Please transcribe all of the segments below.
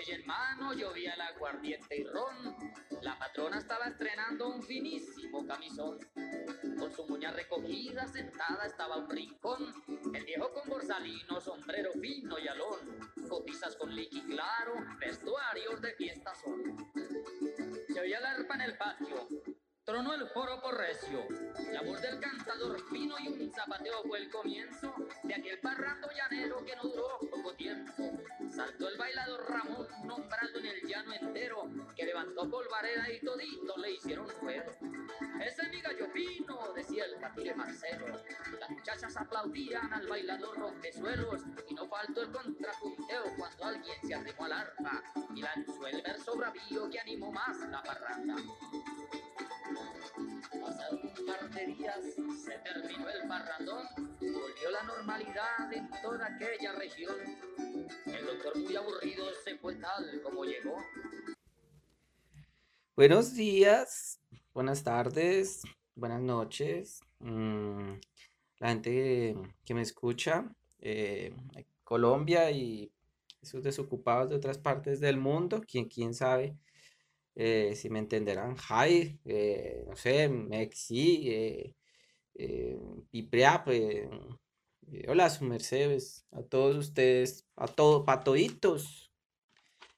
botella en llovía el aguardiente y ron. La patrona estaba estrenando un finísimo camisón. Con su muña recogida, sentada estaba un rincón. El viejo con borsalino, sombrero fino y alón. Cotizas con liqui claro, vestuarios de fiesta son. Se oía la arpa en el patio, tronó el por recio. La voz del cantador fino y un zapateo fue el comienzo de aquel parrando llanero que no duró poco tiempo. Saltó el bailador Ramón, nombrando en el llano entero, que levantó polvareda y todito le hicieron ruedo. Ese es mi gallo fino, decía el catire Marcelo. Las muchachas aplaudían al bailador rompesuelos y no faltó el contrapunteo cuando alguien se arrimó al arpa y lanzó el verso bravío que animó más la parranda. Pasaron un par de días, se terminó el parrandón, volvió la normalidad en toda aquella región. El doctor muy aburrido se fue tal como llegó. Buenos días, buenas tardes, buenas noches. Mm, la gente que me escucha, eh, Colombia y esos desocupados de otras partes del mundo, quien quién sabe eh, si me entenderán, Jai, eh, no sé, Mexi, eh, eh Pipriap, hola, su mercedes, a todos ustedes, a todos, patoditos,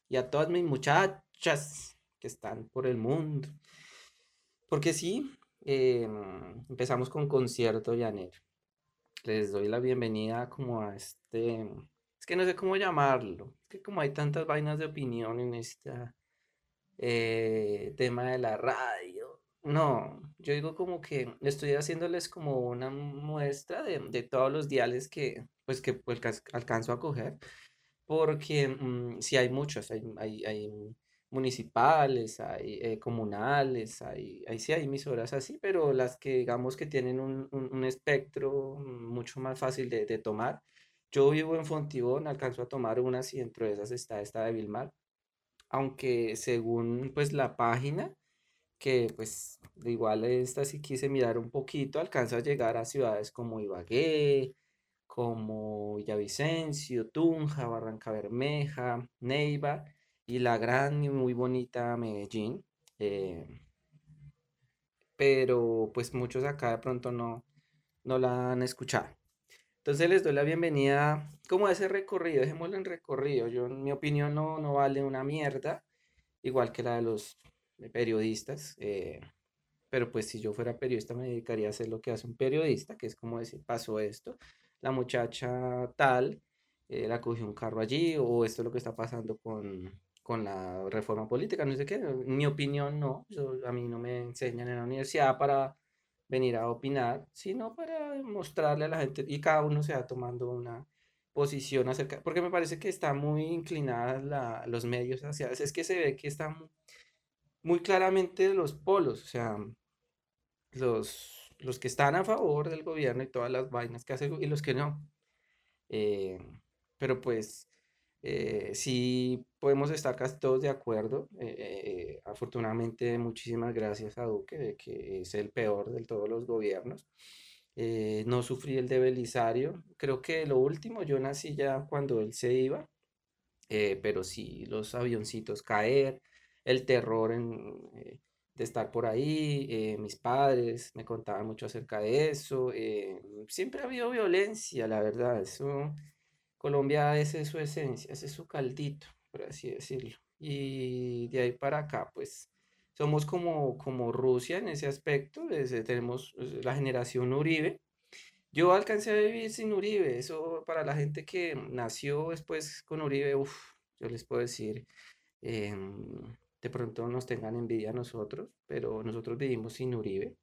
y a todas mis muchachas que están por el mundo. Porque sí, empezamos con concierto llanero. Les doy la bienvenida como a este, es que no sé cómo llamarlo, es que como hay tantas vainas de opinión en esta eh, tema de la radio. No, yo digo como que estoy haciéndoles como una muestra de, todos los diales que pues que pues, alcanzo a coger, porque mm, si hay muchos, hay, hay, municipales, hay eh, comunales, hay, hay, sí hay emisoras así, pero las que digamos que tienen un, espectro mucho más fácil de, de, tomar. Yo vivo en Fontibón, alcanzo a tomar unas y dentro de esas está esta de Vilmar aunque según pues la página, que pues igual esta si quise mirar un poquito, alcanza a llegar a ciudades como Ibagué, como Villavicencio, Tunja, Barranca Bermeja, Neiva y la gran y muy bonita Medellín. Eh, pero pues muchos acá de pronto no, no la han escuchado. Entonces les doy la bienvenida como a ese recorrido, dejémoslo en recorrido. Yo, en mi opinión, no, no vale una mierda, igual que la de los periodistas. Eh, pero pues si yo fuera periodista me dedicaría a hacer lo que hace un periodista, que es como decir, pasó esto, la muchacha tal, eh, la cogió un carro allí, o esto es lo que está pasando con, con la reforma política, no sé qué. En mi opinión, no. a mí no me enseñan en la universidad para venir a opinar, sino para mostrarle a la gente y cada uno se va tomando una posición acerca, porque me parece que está muy inclinada los medios hacia, es que se ve que están muy claramente los polos, o sea, los, los que están a favor del gobierno y todas las vainas que hace y los que no. Eh, pero pues eh, sí podemos estar casi todos de acuerdo. Eh, eh, afortunadamente, muchísimas gracias a Duque, que es el peor de todos los gobiernos. no sufrí el de Belisario. Creo que lo último, yo nací ya cuando él se iba, pero sí, los avioncitos caer, el terror de estar por ahí, mis padres me contaban mucho acerca de eso. siempre ha habido violencia, la verdad, eso Colombia esa es su esencia, ese es su caldito, por así decirlo. Y de ahí para acá, pues somos como, como Rusia en ese aspecto, desde, tenemos pues, la generación Uribe. Yo alcancé a vivir sin Uribe, eso para la gente que nació después con Uribe, uff, yo les puedo decir, em, de pronto nos tengan envidia a nosotros, pero nosotros vivimos sin Uribe.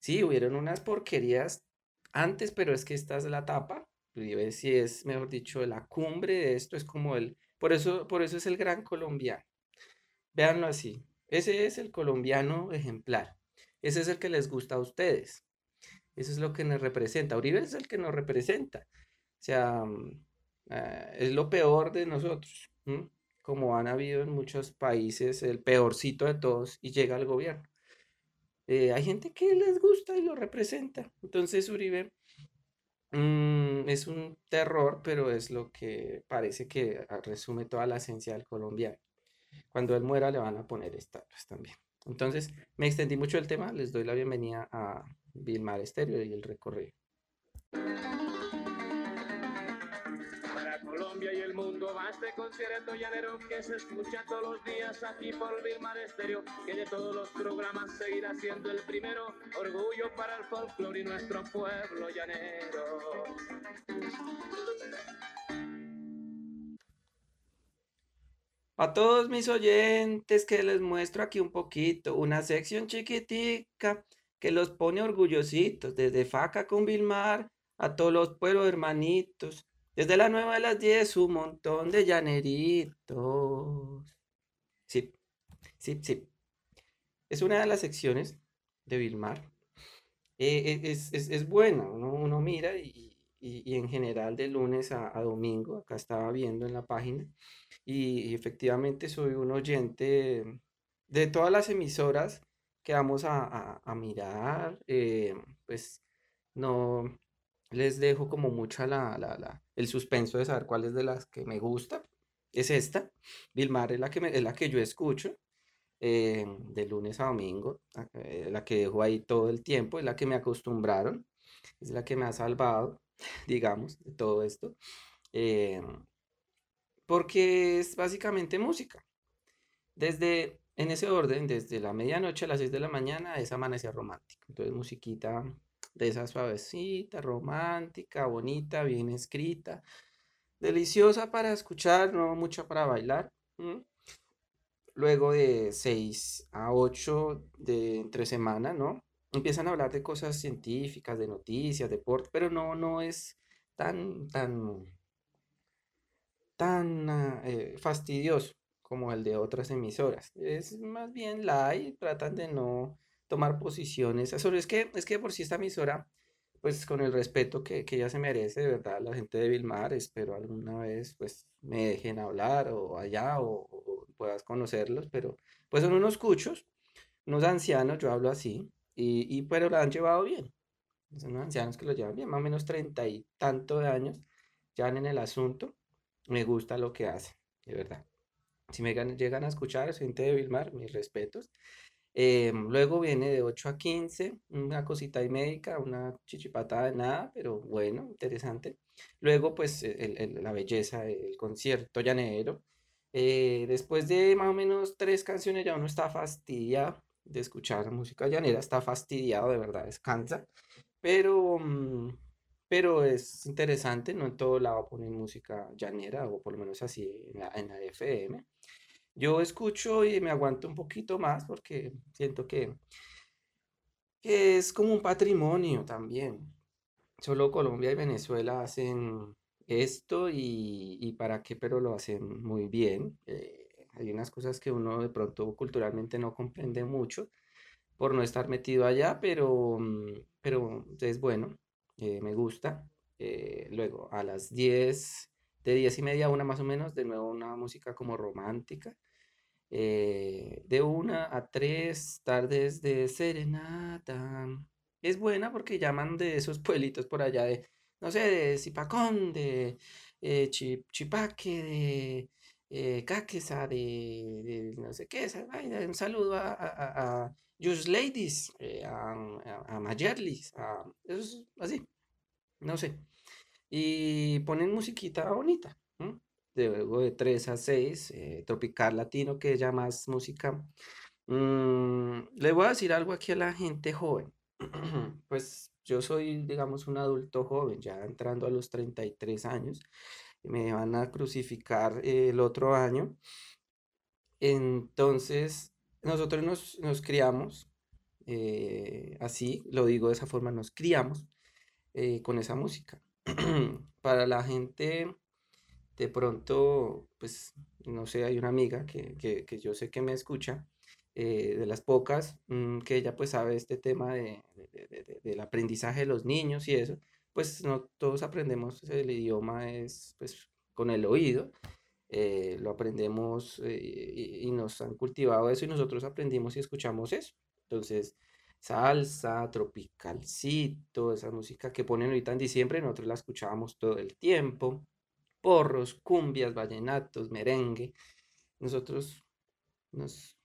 Sí, hubieron unas porquerías antes, pero es que esta es la tapa Uribe si es, mejor dicho, la cumbre de esto, es como el, por eso, por eso es el gran colombiano. Véanlo así, ese es el colombiano ejemplar, ese es el que les gusta a ustedes, eso es lo que nos representa, Uribe es el que nos representa, o sea, mm, ah, es lo peor de nosotros, como han habido en muchos países, el peorcito de todos y llega al gobierno. Eh, hay gente que les gusta y lo representa, entonces Uribe mm, es un terror, pero es lo que parece que ah, resume toda la esencia del colombiano. Cuando él muera le van a poner estatuas también. Entonces, me extendí mucho el tema, les doy la bienvenida a Vilmar Estéreo y el recorrido. Este concierto llanero que se escucha todos los días aquí por Vilmar Estéreo, que de todos los programas seguirá siendo el primero, orgullo para el folclore y nuestro pueblo llanero. A todos mis oyentes que les muestro aquí un poquito, una sección chiquitica que los pone orgullositos, desde Faca con Vilmar a todos los pueblos hermanitos desde la nueva de las 10, un montón de llaneritos. Sí, sí, sí. Es una de las secciones de Vilmar. Eh, eh, es, buena, uno, mira y, en general de lunes a, domingo, acá estaba viendo en la página, y, efectivamente soy un oyente de todas las emisoras que vamos a, mirar, eh, pues no, les dejo como mucha la, la, el suspenso de saber cuál es de las que me gusta. Es esta. Vilmar es la que, es la que yo escucho eh, de lunes a domingo, eh, la que dejo ahí todo el tiempo, es la que me acostumbraron, es la que me ha salvado, digamos, de todo esto. Eh, porque es básicamente música. Desde, en ese orden, desde la medianoche a las 6 de la mañana es amanecer romántico. Entonces, musiquita de esa suavecita, romántica, bonita, bien escrita, deliciosa para escuchar, no mucho para bailar. Luego de 6 a 8 de entre semana, ¿no? Empiezan a hablar de cosas científicas, de noticias, deporte, pero no, no es tan, tan, tan ah, eh, fastidioso como el de otras emisoras. Es más bien light, tratan de no tomar posiciones. Sobre es que, es que por si esta emisora, pues con el respeto que, que ella se merece, de verdad, la gente de Vilmar, espero alguna vez pues me dejen hablar o allá o, puedas conocerlos, pero pues son unos cuchos, unos ancianos, yo hablo así, y, y pero la han llevado bien. Son unos ancianos que lo llevan bien, más o menos treinta y tanto de años, ya en el asunto. Me gusta lo que hacen, de verdad. Si me llegan a escuchar, gente de Vilmar, mis respetos. Eh, luego viene de 8 a 15, una cosita y médica, una chichipatada de nada, pero bueno, interesante. Luego, pues, la belleza del concierto llanero. Eh, después de más o menos tres canciones ya uno está fastidiado de escuchar música llanera, está fastidiado, de verdad, descansa. Pero, mm, pero es interesante, no en todo lado ponen música llanera, o por lo menos así en la, en la FM. Yo escucho y me aguanto un poquito más porque siento que, es como un patrimonio también. Solo Colombia y Venezuela hacen esto y, para qué, pero lo hacen muy bien. Eh, hay unas cosas que uno de pronto culturalmente no comprende mucho por no estar metido allá, pero, mm, pero es bueno, eh, me gusta. Eh, luego a las 10, de 10 y media una más o menos, de nuevo una música como romántica. Eh, de una a tres tardes de serenata. Es buena porque llaman de esos pueblitos por allá de, no sé, de Zipacón, de eh, Chipaque, de eh, Caquesa, de, no sé qué. un saludo a, a, a Just Ladies, a, a, Mayerlis, a, así, no sé. Y ponen musiquita bonita luego de 3 a 6, eh, tropical latino, que es ya más música. Mm, le voy a decir algo aquí a la gente joven. pues yo soy, digamos, un adulto joven, ya entrando a los 33 años. Me van a crucificar el otro año. Entonces, nosotros nos, criamos eh, así, lo digo de esa forma, nos criamos eh, con esa música. Para la gente de pronto, pues, no sé, hay una amiga que, que, yo sé que me escucha, eh, de las pocas, mm, que ella pues sabe este tema de, del aprendizaje de los niños y eso, pues no todos aprendemos el idioma es pues con el oído, eh, lo aprendemos eh, y, y, nos han cultivado eso y nosotros aprendimos y escuchamos eso. Entonces, salsa, tropicalcito, esa música que ponen ahorita en diciembre, nosotros la escuchábamos todo el tiempo, porros, cumbias, vallenatos, merengue. Nosotros nos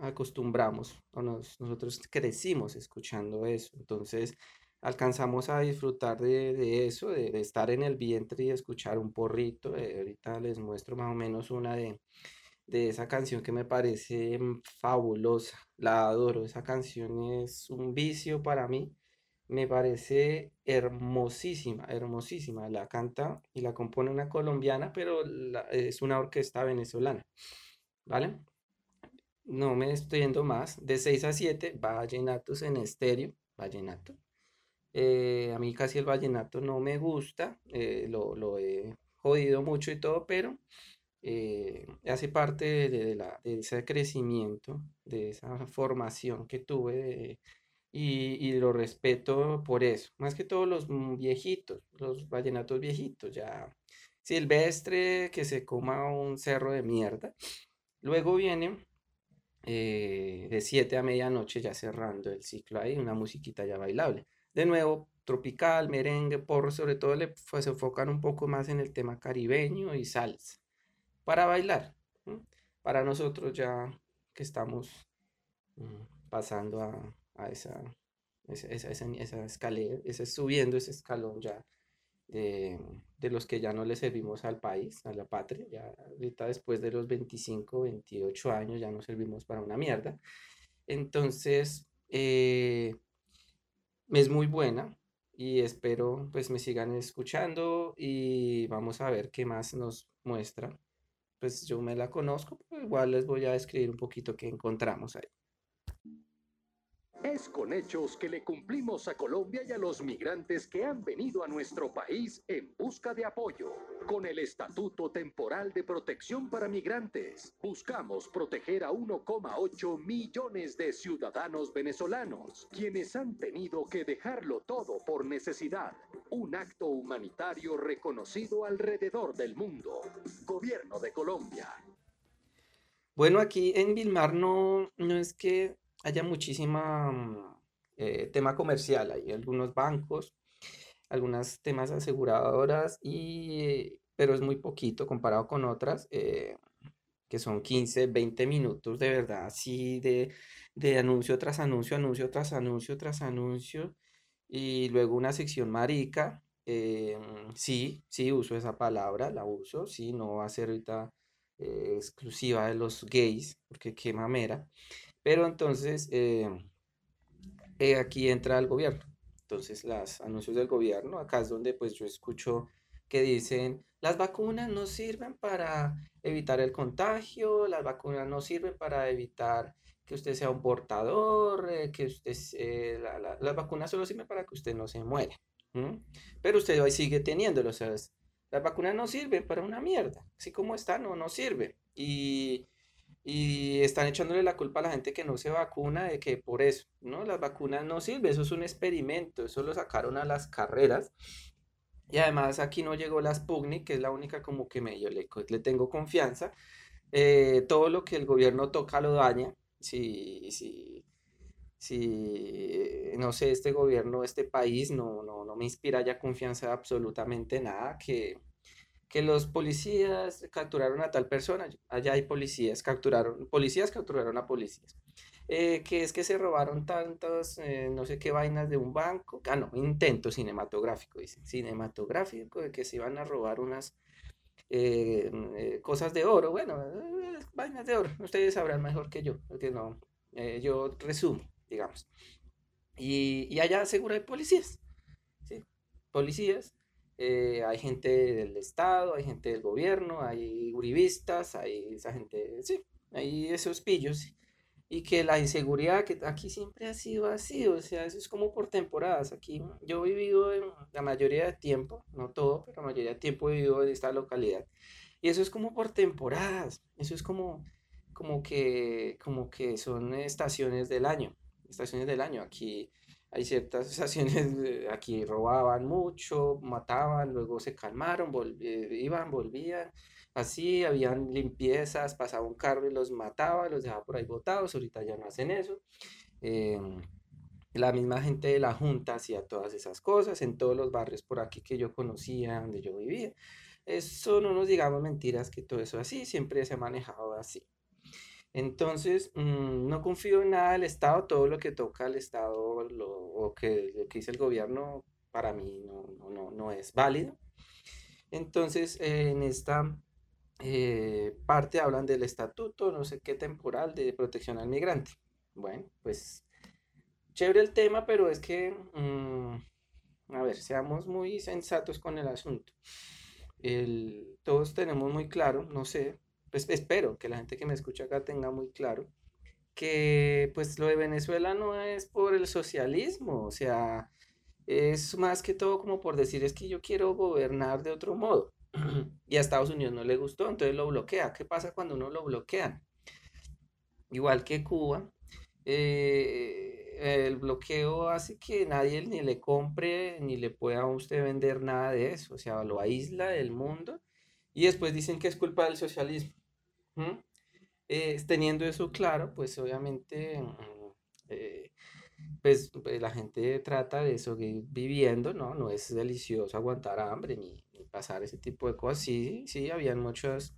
acostumbramos o nosotros crecimos escuchando eso. Entonces alcanzamos a disfrutar de, eso, de, estar en el vientre y escuchar un porrito. Eh, ahorita les muestro más o menos una de, de esa canción que me parece mm, fabulosa. La adoro. Esa canción es un vicio para mí. Me parece hermosísima, hermosísima. La canta y la compone una colombiana, pero es una orquesta venezolana. ¿Vale? No me estoy yendo más. De 6 a 7, vallenatos en estéreo. Vallenato. Eh, a mí casi el vallenato no me gusta. Eh, lo, lo he jodido mucho y todo, pero eh, hace parte de, la, de, ese crecimiento, de esa formación que tuve y, y, lo respeto por eso. Más que todos los viejitos, los vallenatos viejitos, ya silvestre que se coma un cerro de mierda. Luego viene eh, de 7 a medianoche, ya cerrando el ciclo ahí, una musiquita ya bailable. De nuevo, tropical, merengue, porro, sobre todo le, se enfocan un poco más en el tema caribeño y salsa para bailar. Para nosotros ya que estamos mm, pasando a, esa, esa, esa, escalera, ese, subiendo ese escalón ya de, los que ya no le servimos al país, a la patria, ya ahorita después de los 25, 28 años ya no servimos para una mierda. Entonces, eh, es muy buena y espero pues me sigan escuchando y vamos a ver qué más nos muestra pues yo me la conozco, igual les voy a escribir un poquito qué encontramos ahí. Es con hechos que le cumplimos a Colombia y a los migrantes que han venido a nuestro país en busca de apoyo. Con el Estatuto Temporal de Protección para Migrantes, buscamos proteger a 1,8 millones de ciudadanos venezolanos, quienes han tenido que dejarlo todo por necesidad. Un acto humanitario reconocido alrededor del mundo. Gobierno de Colombia. Bueno, aquí en Vilmar no, no es que haya muchísima mm, eh, tema comercial, hay algunos bancos, algunos temas aseguradoras, y, pero es muy poquito comparado con otras, eh, que son 15, 20 minutos de verdad, así de, de anuncio tras anuncio, anuncio tras anuncio tras anuncio, y luego una sección marica, eh, sí, sí uso esa palabra, la uso, sí, no va a ser ahorita exclusiva de los gays, porque qué mamera. Pero entonces eh, eh, aquí entra el gobierno. Entonces los anuncios del gobierno, acá es donde pues yo escucho que dicen, las vacunas no sirven para evitar el contagio, las vacunas no sirven para evitar que usted sea un portador, eh, que usted, las vacunas solo sirven para que usted no se muera. Pero usted hoy sigue teniéndolo, sea, las vacunas no sirven para una mierda, así como están, no, no sirven. Y, y están echándole la culpa a la gente que no se vacuna de que por eso, ¿no? Las vacunas no sirven, eso es un experimento, eso lo sacaron a las carreras. Y además aquí no llegó la Sputnik, que es la única como que medio le, le tengo confianza. Eh, todo lo que el gobierno toca lo daña. Si, si, si, no sé, este gobierno, este país no, no, no me inspira ya confianza de absolutamente nada, que que los policías capturaron a tal persona, allá hay policías, capturaron, policías capturaron a policías. Eh, que es que se robaron tantas, eh, no sé qué vainas de un banco, ah, no, intento cinematográfico, dice, cinematográfico, de que se iban a robar unas eh, cosas de oro, bueno, vainas de oro, ustedes sabrán mejor que yo, porque no, yo resumo, digamos. Y, y allá seguro hay policías, ¿sí? Policías eh, hay gente del Estado, hay gente del gobierno, hay uribistas, hay esa gente, sí, hay esos pillos. Y que la inseguridad que aquí siempre ha sido así, o sea, eso es como por temporadas. Aquí yo he vivido en la mayoría de tiempo, no todo, pero la mayoría de tiempo he vivido en esta localidad. Y eso es como por temporadas, eso es como, como, que, como que son estaciones del año, estaciones del año. Aquí hay ciertas estaciones, aquí robaban mucho, mataban, luego se calmaron, iban, volvían. Así, habían limpiezas, pasaba un carro y los mataba, los dejaba por ahí botados, ahorita ya no hacen eso. Em, la misma gente de la Junta hacía todas esas cosas en todos los barrios por aquí que yo conocía, donde yo vivía. Eso no nos digamos mentiras que todo eso así, siempre se ha manejado así. Entonces, mm, no confío en nada del Estado, todo lo que toca al Estado lo, o que, que dice el gobierno para mí no, no, no, es válido. Entonces, en esta eh, parte hablan del estatuto, no sé qué temporal de protección al migrante. Bueno, pues chévere el tema, pero es que, mm, a ver, seamos muy sensatos con el asunto. El, todos tenemos muy claro, no sé, pues espero que la gente que me escucha acá tenga muy claro que pues lo de Venezuela no es por el socialismo, o sea, es más que todo como por decir es que yo quiero gobernar de otro modo. y a Estados Unidos no le gustó, entonces lo bloquea. ¿Qué pasa cuando uno lo bloquea? Igual que Cuba, eh, el bloqueo hace que nadie ni le compre ni le pueda a usted vender nada de eso, o sea, lo aísla del mundo y después dicen que es culpa del socialismo. Eh, teniendo eso claro, pues obviamente mm, eh, pues, pues, la gente trata de seguir viviendo, ¿no? No es delicioso aguantar hambre ni, pasar ese tipo de cosas. Sí, sí, habían muchos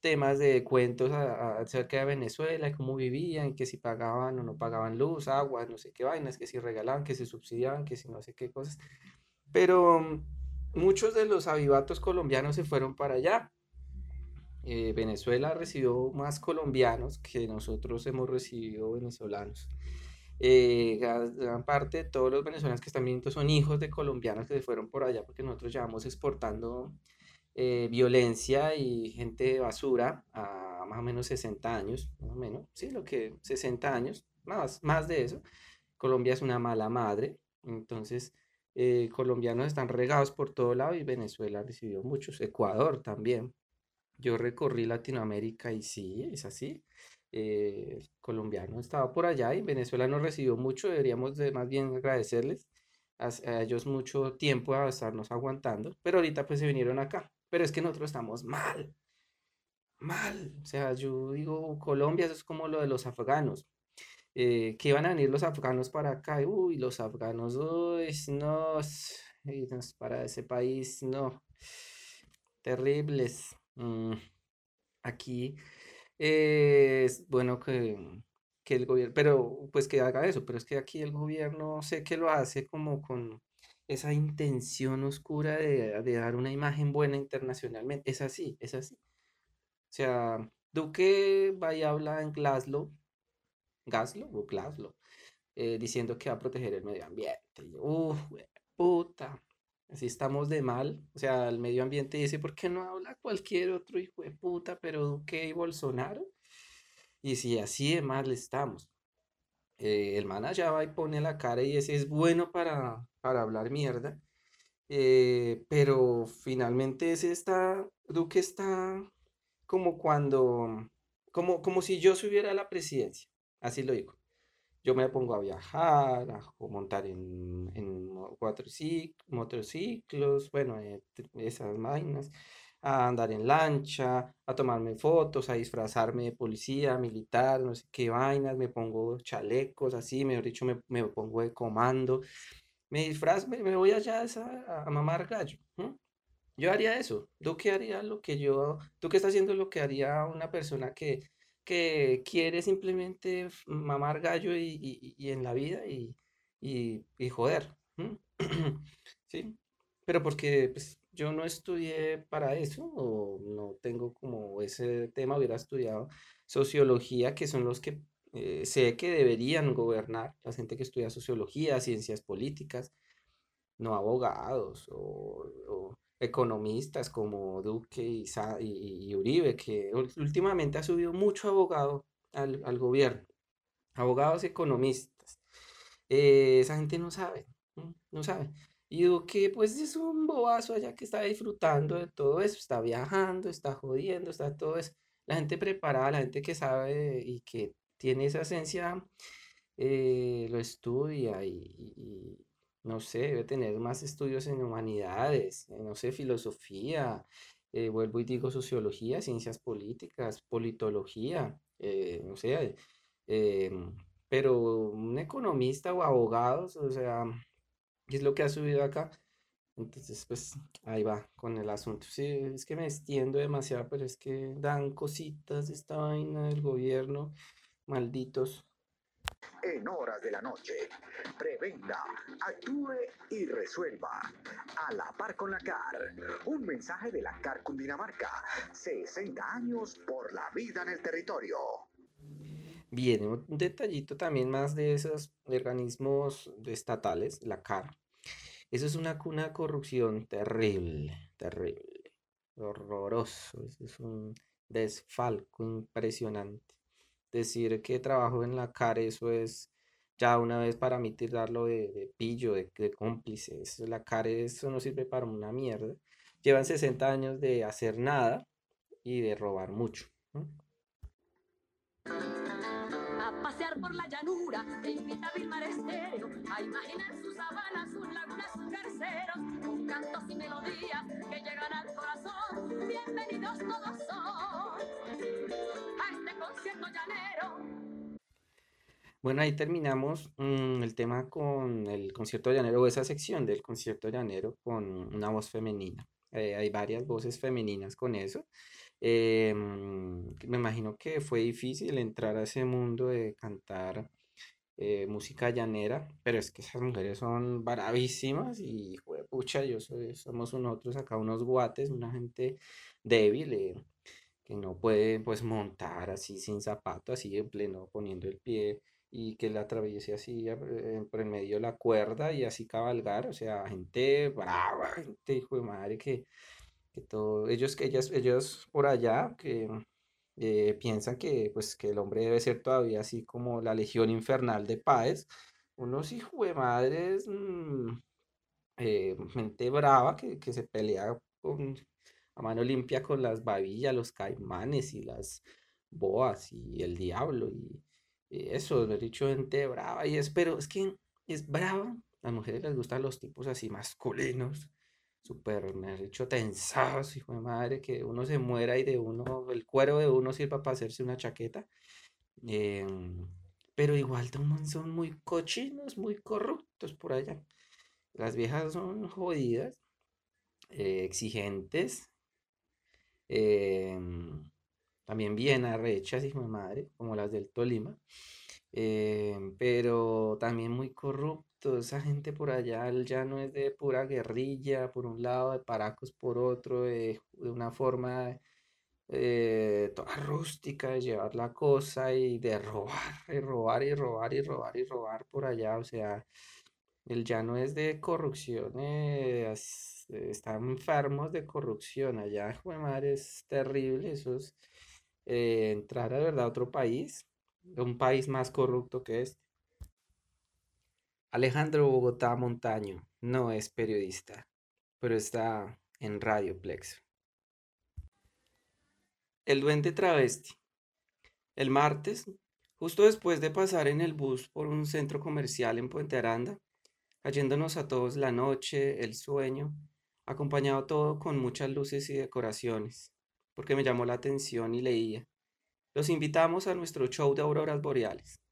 temas de cuentos acerca de Venezuela, cómo vivían, que si pagaban o no pagaban luz, agua, no sé qué vainas, que si regalaban, que si subsidiaban, que si no sé qué cosas. Pero mm, muchos de los avivatos colombianos se fueron para allá. Eh, Venezuela recibió más colombianos que nosotros hemos recibido venezolanos. Eh, gran, parte de todos los venezolanos que están viendo son hijos de colombianos que se fueron por allá porque nosotros llevamos exportando eh, violencia y gente basura a más o menos 60 años, más o menos, sí, lo que 60 años, más, más de eso. Colombia es una mala madre, entonces eh, colombianos están regados por todo lado y Venezuela recibió muchos, Ecuador también. Yo recorrí Latinoamérica y sí, es así. Eh, colombiano estaba por allá y Venezuela nos recibió mucho, deberíamos de más bien agradecerles a, ellos mucho tiempo a estarnos aguantando, pero ahorita pues se vinieron acá, pero es que nosotros estamos mal, mal, o sea, yo digo, Colombia eso es como lo de los afganos, eh, que iban a venir los afganos para acá, uy, los afganos, uy, no, para ese país, no, terribles. Mm, aquí es bueno que, el gobierno, pero pues que haga eso, pero es que aquí el gobierno sé que lo hace como con esa intención oscura de, dar una imagen buena internacionalmente. Es así, es así. O sea, Duque va y habla en Glasgow, Glasgow o Glasgow, eh, diciendo que va a proteger el medio ambiente. Uf, puta, Así estamos de mal. O sea, el medio ambiente dice, ¿por qué no habla cualquier otro hijo de puta, pero Duque y Bolsonaro? Y si así de mal estamos. Eh, el man allá va y pone la cara y ese es bueno para, para hablar mierda. Eh, pero finalmente ese está, Duque está como cuando, como, como si yo subiera a la presidencia. Así lo digo yo me pongo a viajar, a montar en, en motociclos, bueno, eh, esas máquinas, a andar en lancha, a tomarme fotos, a disfrazarme de policía, militar, no sé qué vainas, me pongo chalecos, así, mejor dicho, me, me pongo de comando, me disfrazo, me, voy allá a, a mamar gallo. Yo haría eso. ¿Tú qué haría lo que yo, tú qué estás haciendo lo que haría una persona que que quiere simplemente mamar gallo y, en la vida y, y joder. ¿Sí? Pero porque pues, yo no estudié para eso o no tengo como ese tema, hubiera estudiado sociología, que son los que eh, sé que deberían gobernar, la gente que estudia sociología, ciencias políticas, no abogados o economistas como Duque y, Uribe, que últimamente ha subido mucho abogado al, gobierno, abogados economistas. Eh, esa gente no sabe, no sabe. Y Duque, pues es un bobazo allá que está disfrutando de todo eso, está viajando, está jodiendo, está todo eso. La gente preparada, la gente que sabe y que tiene esa esencia, eh, lo estudia y, no sé, debe tener más estudios en humanidades, no sé, filosofía, eh, vuelvo y digo sociología, ciencias políticas, politología, eh, no sé, eh, pero un economista o abogados, o sea, ¿qué es lo que ha subido acá? Entonces, pues ahí va con el asunto. Sí, es que me extiendo demasiado, pero es que dan cositas esta vaina del gobierno, malditos. En horas de la noche, prevenga, actúe y resuelva. A la par con la CAR. Un mensaje de la CAR Cundinamarca. 60 años por la vida en el territorio. Bien, un detallito también más de esos organismos estatales, la CAR. Eso es una cuna de corrupción terrible, terrible, horroroso. Eso es un desfalco impresionante. Decir que trabajo en la CAR, eso es ya una vez para mí tirarlo de, de pillo, de, de cómplice. Eso, la CAR, eso no sirve para una mierda. Llevan 60 años de hacer nada y de robar mucho. ¿no? a pasear por la llanura, te invita a Vilmar Estéreo, a imaginar este. Bueno, ahí terminamos mm, el tema con el concierto llanero, o esa sección del concierto llanero con una voz femenina. Eh, hay varias voces femeninas con eso. Eh, mm, me imagino que fue difícil entrar a ese mundo de cantar eh, música llanera, pero es que esas mujeres son bravísimas y, pucha, yo soy, somos nosotros acá unos guates, una gente débil, eh, que no puede pues montar así sin zapato, así en pleno poniendo el pie y que la atraviese así eh, por el medio de la cuerda y así cabalgar, o sea, gente brava, gente hijo de madre que, que todo, ellos, que ellas, ellos por allá que eh, piensan que pues que el hombre debe ser todavía así como la legión infernal de Páez, unos hijos de madres, mm, eh, gente brava que, que se pelea con, a mano limpia con las babillas, los caimanes y las boas y el diablo y, eso, me he dicho gente brava y es, pero es que es brava, a las mujeres les gustan los tipos así masculinos, súper, me dicho tensados, hijo de madre, que uno se muera y de uno, el cuero de uno sirva para hacerse una chaqueta. em, pero igual son muy cochinos, muy corruptos por allá. Las viejas son jodidas, eh, exigentes, em, también bien arrechas, hijo de madre, como las del Tolima, em, pero también muy corruptos. Esa gente por allá el llano es de pura guerrilla, por un lado, de paracos por otro, de, de una forma eh, toda rústica de llevar la cosa y de robar, y robar, y robar, y robar, y robar por allá. O sea, el llano es de corrupción, eh, están enfermos de corrupción allá, madre, es terrible. Eso es eh, entrar de verdad a otro país, un país más corrupto que este. Alejandro Bogotá Montaño no es periodista, pero está en Radio Plexo. El duende travesti. El martes, justo después de pasar en el bus por un centro comercial en Puente Aranda, cayéndonos a todos la noche, el sueño, acompañado todo con muchas luces y decoraciones, porque me llamó la atención y leía. Los invitamos a nuestro show de auroras boreales.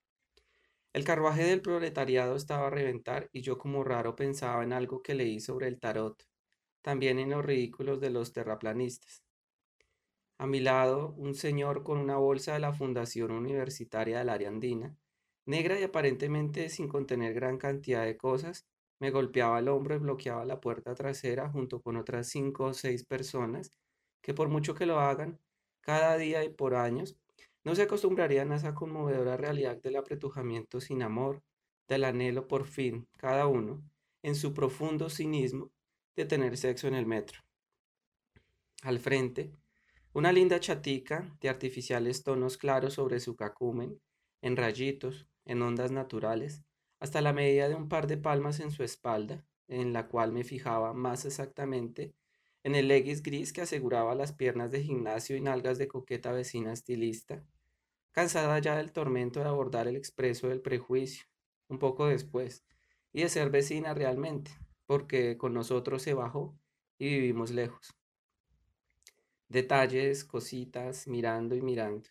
El carruaje del proletariado estaba a reventar y yo como raro pensaba en algo que leí sobre el tarot, también en los ridículos de los terraplanistas. A mi lado, un señor con una bolsa de la Fundación Universitaria del Área Andina, negra y aparentemente sin contener gran cantidad de cosas, me golpeaba el hombro y bloqueaba la puerta trasera junto con otras cinco o seis personas que por mucho que lo hagan, cada día y por años, no se acostumbrarían a esa conmovedora realidad del apretujamiento sin amor, del anhelo por fin, cada uno, en su profundo cinismo, de tener sexo en el metro. Al frente, una linda chatica de artificiales tonos claros sobre su cacumen, en rayitos, en ondas naturales, hasta la medida de un par de palmas en su espalda, en la cual me fijaba más exactamente en el leggings gris que aseguraba las piernas de gimnasio y nalgas de coqueta vecina estilista, cansada ya del tormento de abordar el expreso del prejuicio, un poco después, y de ser vecina realmente, porque con nosotros se bajó y vivimos lejos. Detalles, cositas, mirando y mirando.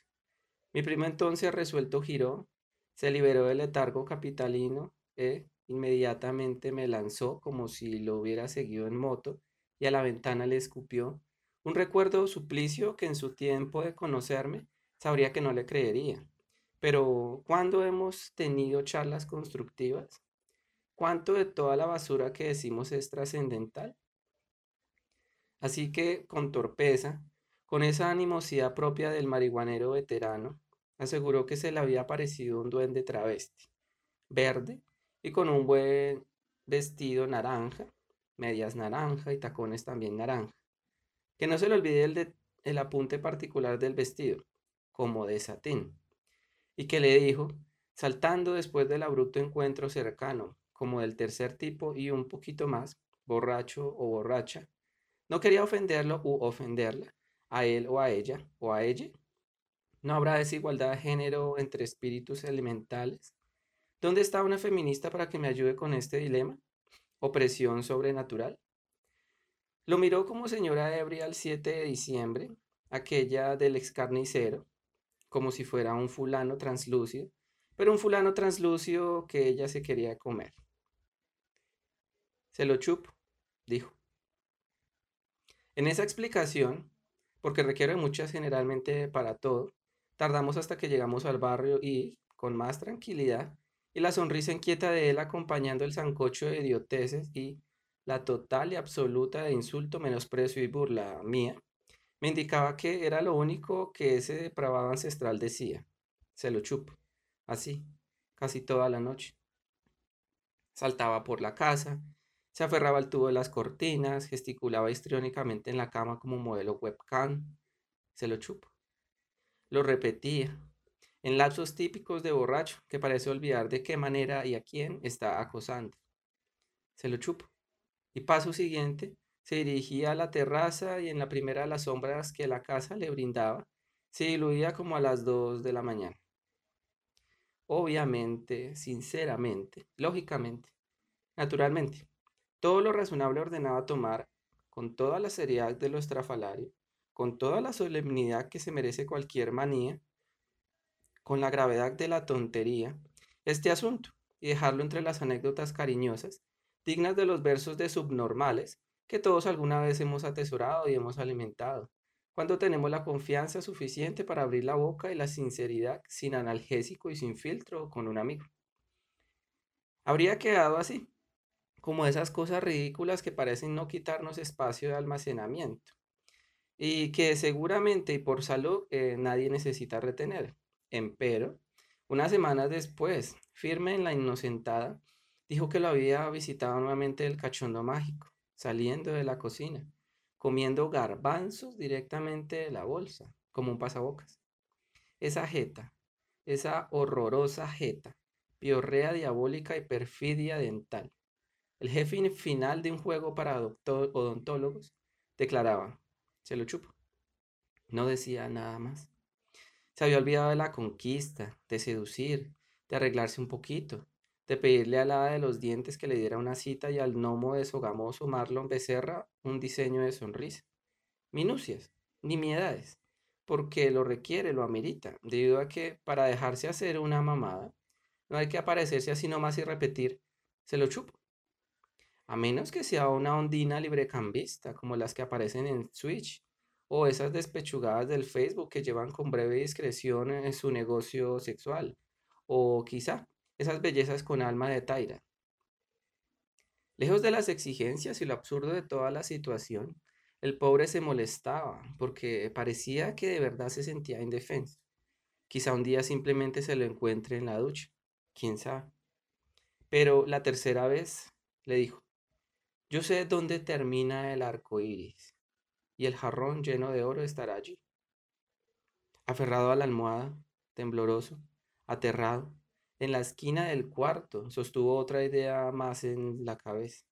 Mi primo entonces resuelto giró, Se liberó del letargo capitalino e inmediatamente me lanzó como si lo hubiera seguido en moto y a la ventana le escupió un recuerdo suplicio que en su tiempo de conocerme sabría que no le creería. Pero ¿cuándo hemos tenido charlas constructivas? ¿Cuánto de toda la basura que decimos es trascendental? Así que con torpeza, con esa animosidad propia del marihuanero veterano, aseguró que se le había parecido un duende travesti, verde y con un buen vestido naranja, medias naranja y tacones también naranja. Que no se le olvide el, el apunte particular del vestido, como de satín, y que le dijo, saltando después del abrupto encuentro cercano, como del tercer tipo y un poquito más, borracho o borracha, no quería ofenderlo u ofenderla, a él o a ella o a ella. ¿No habrá desigualdad de género entre espíritus elementales? ¿Dónde está una feminista para que me ayude con este dilema? ¿Opresión sobrenatural? Lo miró como señora ebria el 7 de diciembre, aquella del ex carnicero, como si fuera un fulano translúcido, pero un fulano translúcido que ella se quería comer. Se lo chupo, dijo. En esa explicación, porque requiere muchas generalmente para todo, tardamos hasta que llegamos al barrio y, con más tranquilidad, y la sonrisa inquieta de él acompañando el zancocho de idioteces y la total y absoluta de insulto, menosprecio y burla mía, me indicaba que era lo único que ese depravado ancestral decía. Se lo chupo. Así, casi toda la noche. Saltaba por la casa, se aferraba al tubo de las cortinas, gesticulaba histriónicamente en la cama como modelo webcam. Se lo chupo. Lo repetía, en lapsos típicos de borracho que parece olvidar de qué manera y a quién está acosando. Se lo chupo. Y paso siguiente, se dirigía a la terraza y en la primera de las sombras que la casa le brindaba, se diluía como a las dos de la mañana. Obviamente, sinceramente, lógicamente, naturalmente, todo lo razonable ordenaba tomar con toda la seriedad de lo estrafalario, con toda la solemnidad que se merece cualquier manía, con la gravedad de la tontería, este asunto y dejarlo entre las anécdotas cariñosas dignas de los versos de subnormales que todos alguna vez hemos atesorado y hemos alimentado, cuando tenemos la confianza suficiente para abrir la boca y la sinceridad sin analgésico y sin filtro con un amigo. Habría quedado así, como esas cosas ridículas que parecen no quitarnos espacio de almacenamiento y que seguramente y por salud eh, nadie necesita retener. Empero, unas semanas después, firme en la inocentada, Dijo que lo había visitado nuevamente el cachondo mágico, saliendo de la cocina, comiendo garbanzos directamente de la bolsa, como un pasabocas. Esa jeta, esa horrorosa jeta, piorrea diabólica y perfidia dental. El jefe final de un juego para odontólogos declaraba, se lo chupo. No decía nada más. Se había olvidado de la conquista, de seducir, de arreglarse un poquito, de pedirle a la de los dientes que le diera una cita y al gnomo de Sogamoso Marlon Becerra un diseño de sonrisa. Minucias, nimiedades, porque lo requiere, lo amerita, debido a que para dejarse hacer una mamada, no hay que aparecerse así nomás y repetir, se lo chupo. A menos que sea una ondina librecambista, como las que aparecen en Switch, o esas despechugadas del Facebook que llevan con breve discreción en su negocio sexual, o quizá esas bellezas con alma de Taira. Lejos de las exigencias y lo absurdo de toda la situación, el pobre se molestaba porque parecía que de verdad se sentía indefenso. Quizá un día simplemente se lo encuentre en la ducha, quién sabe. Pero la tercera vez le dijo: Yo sé dónde termina el arco iris y el jarrón lleno de oro estará allí. Aferrado a la almohada, tembloroso, aterrado, en la esquina del cuarto, sostuvo otra idea más en la cabeza.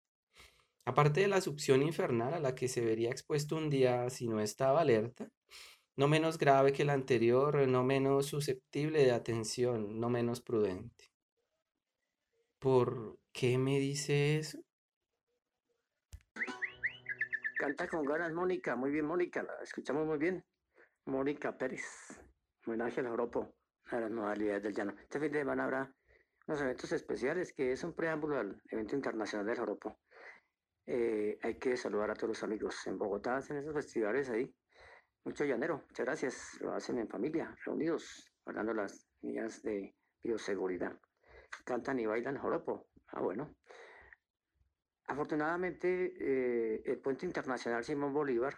Aparte de la succión infernal a la que se vería expuesto un día si no estaba alerta, no menos grave que la anterior, no menos susceptible de atención, no menos prudente. ¿Por qué me dice eso? Canta con ganas, Mónica. Muy bien, Mónica. La escuchamos muy bien. Mónica Pérez. Homenaje al Oropo. a las modalidades del llano. Este fin de semana habrá unos eventos especiales que es un preámbulo al evento internacional del joropo. Eh, hay que saludar a todos los amigos. En Bogotá hacen esos festivales ahí. Mucho llanero. Muchas gracias. Lo hacen en familia, reunidos, hablando las líneas de bioseguridad. Cantan y bailan joropo. Ah, bueno. Afortunadamente, eh, el puente internacional Simón Bolívar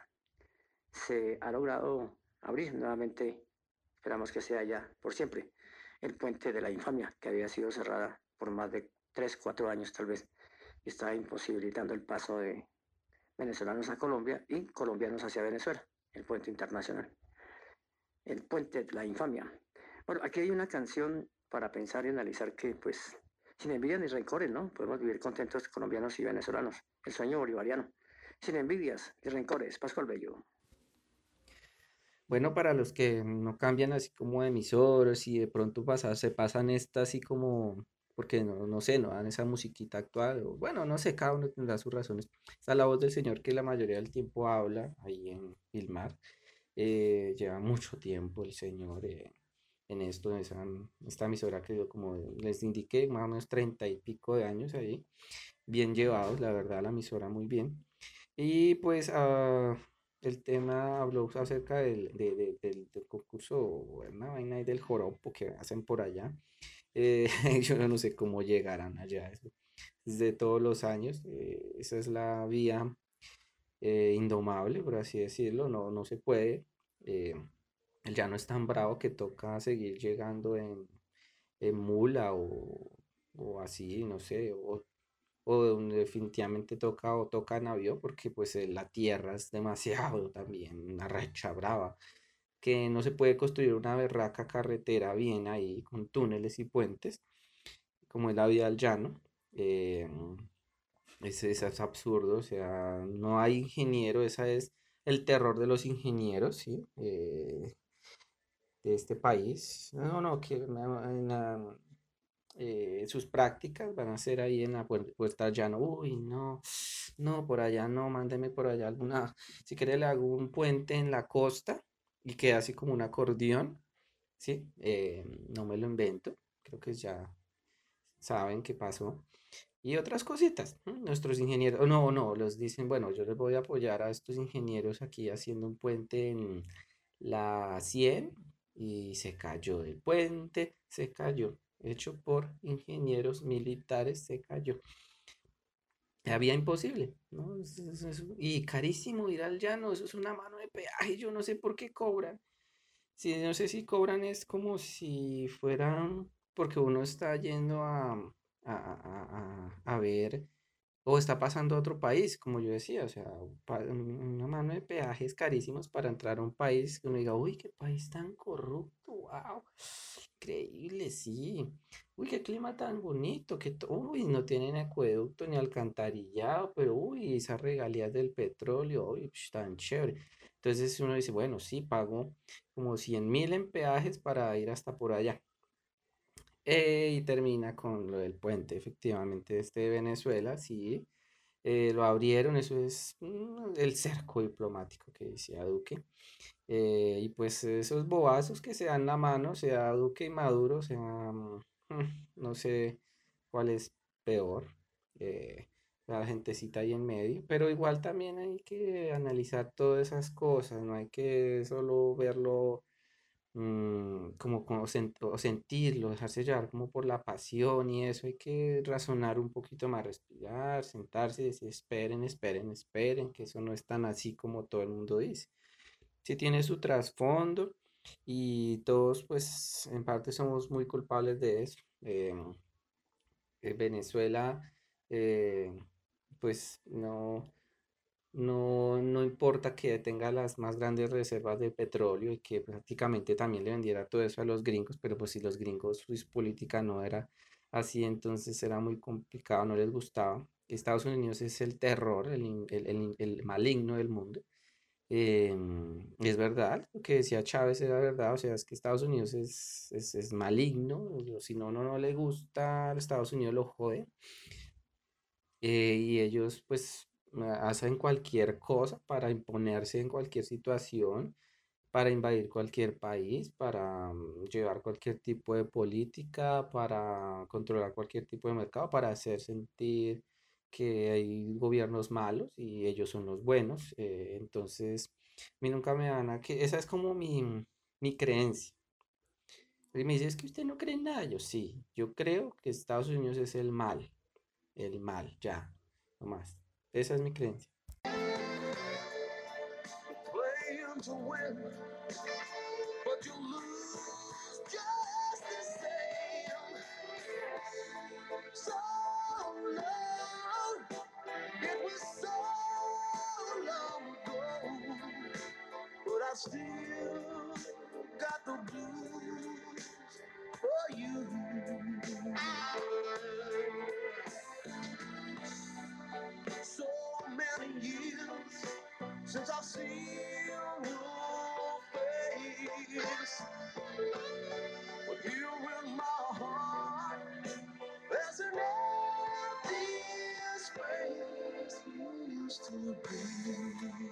se ha logrado abrir nuevamente, esperamos que sea ya por siempre, el puente de la infamia, que había sido cerrada por más de tres, cuatro años tal vez, y está imposibilitando el paso de venezolanos a Colombia y colombianos hacia Venezuela, el puente internacional. El puente de la infamia. Bueno, aquí hay una canción para pensar y analizar que pues sin envidia ni rencores, ¿no? Podemos vivir contentos colombianos y venezolanos. El sueño bolivariano. Sin envidias ni rencores. Pascual Bello. Bueno, para los que no cambian así como de emisoras y de pronto pasa, se pasan estas así como, porque no, no sé, no dan esa musiquita actual, bueno, no sé, cada uno tendrá sus razones. Está la voz del señor que la mayoría del tiempo habla ahí en Filmar. Eh, lleva mucho tiempo el señor eh, en esto, esa, esta emisora que yo como les indiqué, más o menos treinta y pico de años ahí, bien llevados, la verdad, la emisora muy bien. Y pues ah, el tema habló acerca del, del, del concurso, una vaina del joropo que hacen por allá. Eh, yo no sé cómo llegarán allá, desde todos los años, eh, esa es la vía eh, indomable, por así decirlo, no, no se puede él ya no es tan bravo que toca seguir llegando en, mula o, así, no sé, o, definitivamente toca o toca en porque pues eh, la tierra es demasiado también, una racha brava, que no se puede construir una berraca carretera bien ahí con túneles y puentes, como es la vida al llano. Eh, es, es, absurdo, o sea, no hay ingeniero, esa es el terror de los ingenieros, ¿sí? Eh, de este país. No, no, que eh, sus prácticas van a ser ahí en la puerta llano. Uy, no, no, por allá no, mándeme por allá alguna. Si quiere le hago un puente en la costa y queda así como un acordeón, ¿sí? Eh, no me lo invento, creo que ya saben qué pasó. Y otras cositas, nuestros ingenieros, no, no, los dicen, bueno, yo les voy a apoyar a estos ingenieros aquí haciendo un puente en la 100, y se cayó del puente, se cayó, hecho por ingenieros militares, se cayó. Había imposible, ¿no? y carísimo ir al llano, eso es una mano de peaje, yo no sé por qué cobran. Si, no sé si cobran es como si fueran, porque uno está yendo a, a, a, a ver o está pasando a otro país, como yo decía, o sea, una mano de peajes carísimos para entrar a un país que uno diga, uy, qué país tan corrupto, wow, increíble, sí, uy, qué clima tan bonito, que, uy, no tienen acueducto ni alcantarillado, pero, uy, esas regalías del petróleo, uy, tan chévere. Entonces uno dice, bueno, sí, pago como 100 mil en peajes para ir hasta por allá. Eh, y termina con lo del puente, efectivamente, este de Venezuela, sí, eh, lo abrieron, eso es mm, el cerco diplomático que decía Duque. Eh, y pues esos bobazos que se dan la mano, sea Duque y Maduro, sea, mm, no sé cuál es peor, la gentecita ahí en medio, pero igual también hay que analizar todas esas cosas, no hay que solo verlo Mm, como, como o sentirlo, dejarse llevar como por la pasión y eso, hay que razonar un poquito más, respirar, sentarse y decir, esperen, esperen, esperen, que eso no es tan así como todo el mundo dice. Sí tiene su trasfondo y todos pues en parte somos muy culpables de eso. Em, eh, Venezuela eh, pues no no, no importa que tenga las más grandes reservas de petróleo y que prácticamente también le vendiera todo eso a los gringos, pero pues si los gringos su política no era así, entonces era muy complicado, no les gustaba. Estados Unidos es el terror, el, el, el, maligno del mundo. Em, es verdad, lo que decía Chávez era verdad, o sea, es que Estados Unidos es, es, es maligno, si no, no, no le gusta, Estados Unidos lo jode. Eh, y ellos pues hacen cualquier cosa para imponerse en cualquier situación para invadir cualquier país, para mm, llevar cualquier tipo de política, para controlar cualquier tipo de mercado, para hacer sentir que hay gobiernos malos y ellos son los buenos. eh, entonces, a mí nunca me van a que esa es como mi, mi creencia. Y me dice, es que usted no cree en nada. Yo sí, yo creo que Estados Unidos es el mal, el mal, ya, no más. Esa es mi creencia. playing since I've seen your face. But here in my heart, there's an empty space used to be.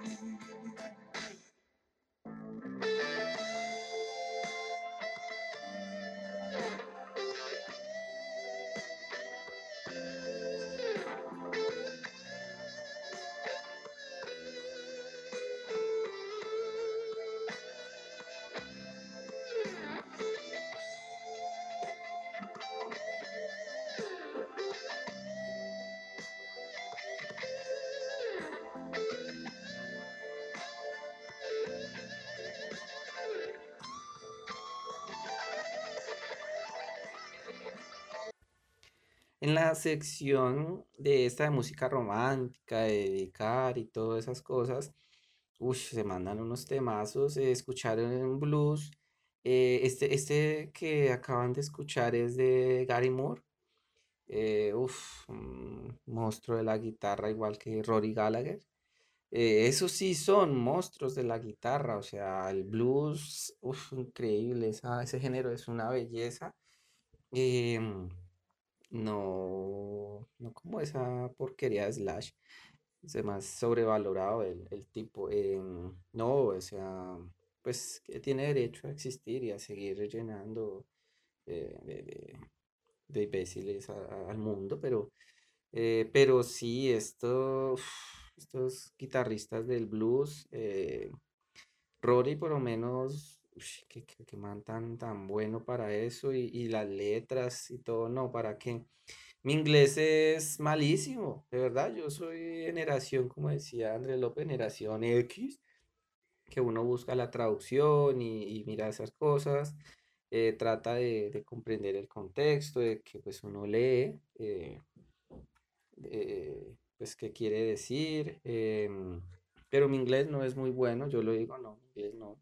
En la sección de esta de música romántica, de dedicar y todas esas cosas, uff, se mandan unos temazos. eh, escucharon un blues. eh, este, este que acaban de escuchar es de Gary Moore. eh, uf, un monstruo de la guitarra, igual que Rory Gallagher. Eh, esos sí son monstruos de la guitarra, o sea, el blues, uf, increíble, esa- ese género es una belleza. em, no, no como esa porquería de Slash. Es más sobrevalorado el, el tipo. em, no, o sea, pues que tiene derecho a existir y a seguir rellenando eh, de, de- imbéciles al mundo, pero, eh, pero sí, esto, estos guitarristas del blues, eh, Rory por lo menos, que, que, que man tan, tan bueno para eso y, y las letras y todo, no, ¿para qué? Mi inglés es malísimo, de verdad, yo soy generación, como decía Andrés López, generación X, que uno busca la traducción y, y mira esas cosas, eh, trata de, de comprender el contexto, de que pues uno lee, eh, eh, pues qué quiere decir, em, pero mi inglés no es muy bueno, yo lo digo, no, mi inglés no.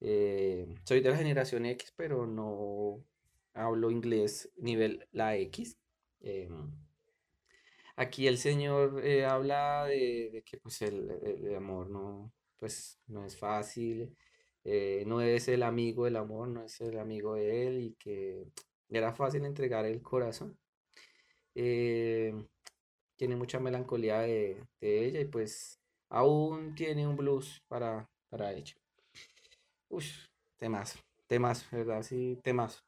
Eh, soy de la generación X, pero no hablo inglés nivel la X. em, Aquí el Señor eh, habla de, que pues el, el- amor no, pues, no es fácil, eh, no es el amigo del amor, no es el amigo de él y que era fácil entregar el corazón. Tiene mucha melancolía de, de ella y pues aún tiene un blues para, para ella. Uy, temazo, temazo, ¿verdad? Sí, temazo.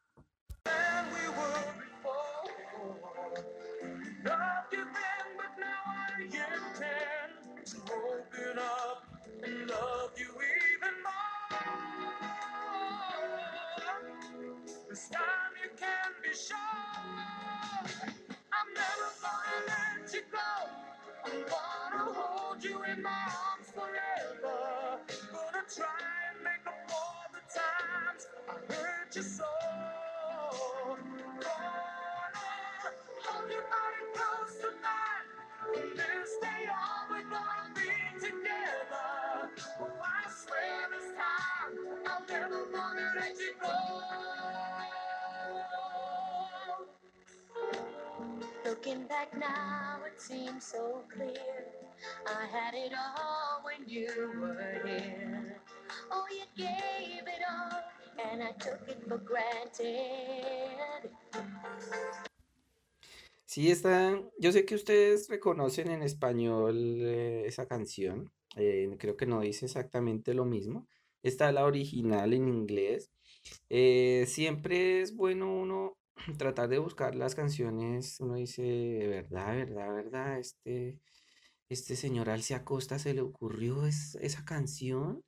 Looking back now, it seems so clear. I had it all when you were here. Oh, you gave it all, and I took it for granted. Sí, está. Yo sé que ustedes reconocen en español eh, esa canción. eh, creo que no dice exactamente lo mismo, está la original en inglés. Eh, siempre es bueno uno tratar de buscar las canciones, uno dice, verdad, verdad, verdad, este, este señor Alcia Costa se le ocurrió esa canción,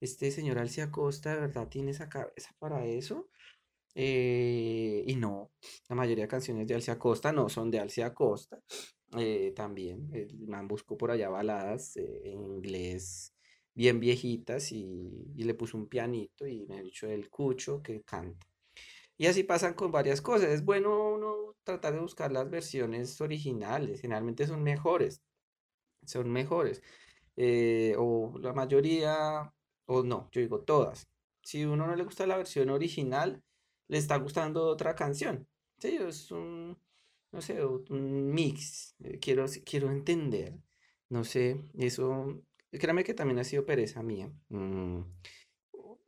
este señor Alcia Costa de verdad tiene esa cabeza para eso. Eh, y no, la mayoría de canciones de Alcia Costa no son de Alcia Costa. Eh, también, el man buscó por allá baladas eh, en inglés bien viejitas y, y, le puso un pianito y me ha dicho el cucho que canta. Y así pasan con varias cosas. Es bueno uno tratar de buscar las versiones originales, generalmente son mejores. Son mejores. o la mayoría, o no, yo digo todas. Si uno no le gusta la versión original, le está gustando otra canción. Sí, es un, no sé, un mix. Eh, quiero, quiero entender. No sé, eso, créame que también ha sido pereza mía. Mm,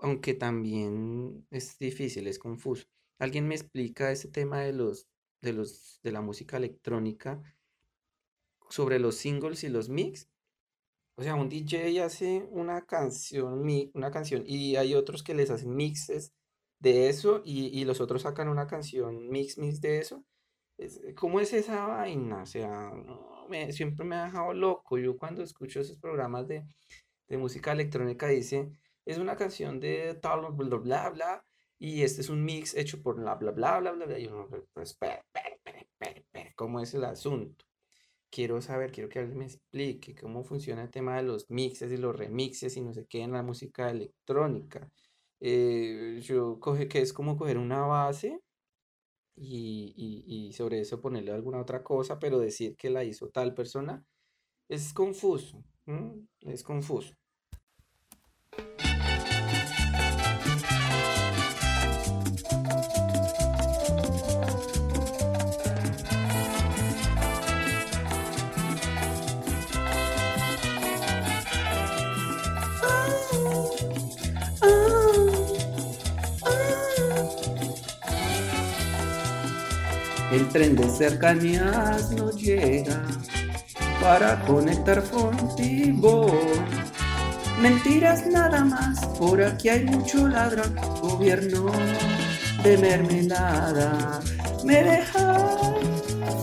aunque también es difícil, es confuso. ¿Alguien me explica ese tema de los, de los, de la música electrónica sobre los singles y los mix? O sea, un DJ hace una canción, una canción y hay otros que les hacen mixes de eso y, los otros sacan una canción mix, mix de eso. ¿Cómo es esa vaina? O sea, me, siempre me ha dejado loco. Yo cuando escucho esos programas de, música electrónica dice, es una canción de tal, bla, bla, bla, y este es un mix hecho por bla, bla, bla, bla, bla, Y uno, pues, espera, espera, espera, ¿cómo es el asunto? Quiero saber, quiero que alguien me explique cómo funciona el tema de los mixes y los remixes y no sé qué en la música electrónica. Eh, yo coge que es como coger una base y, sobre eso ponerle alguna otra cosa, pero decir que la hizo tal persona es confuso, es confuso. El tren de cercanías no llega para conectar contigo. Mentiras nada más, por aquí hay mucho ladrón, gobierno de mermelada. Me dejas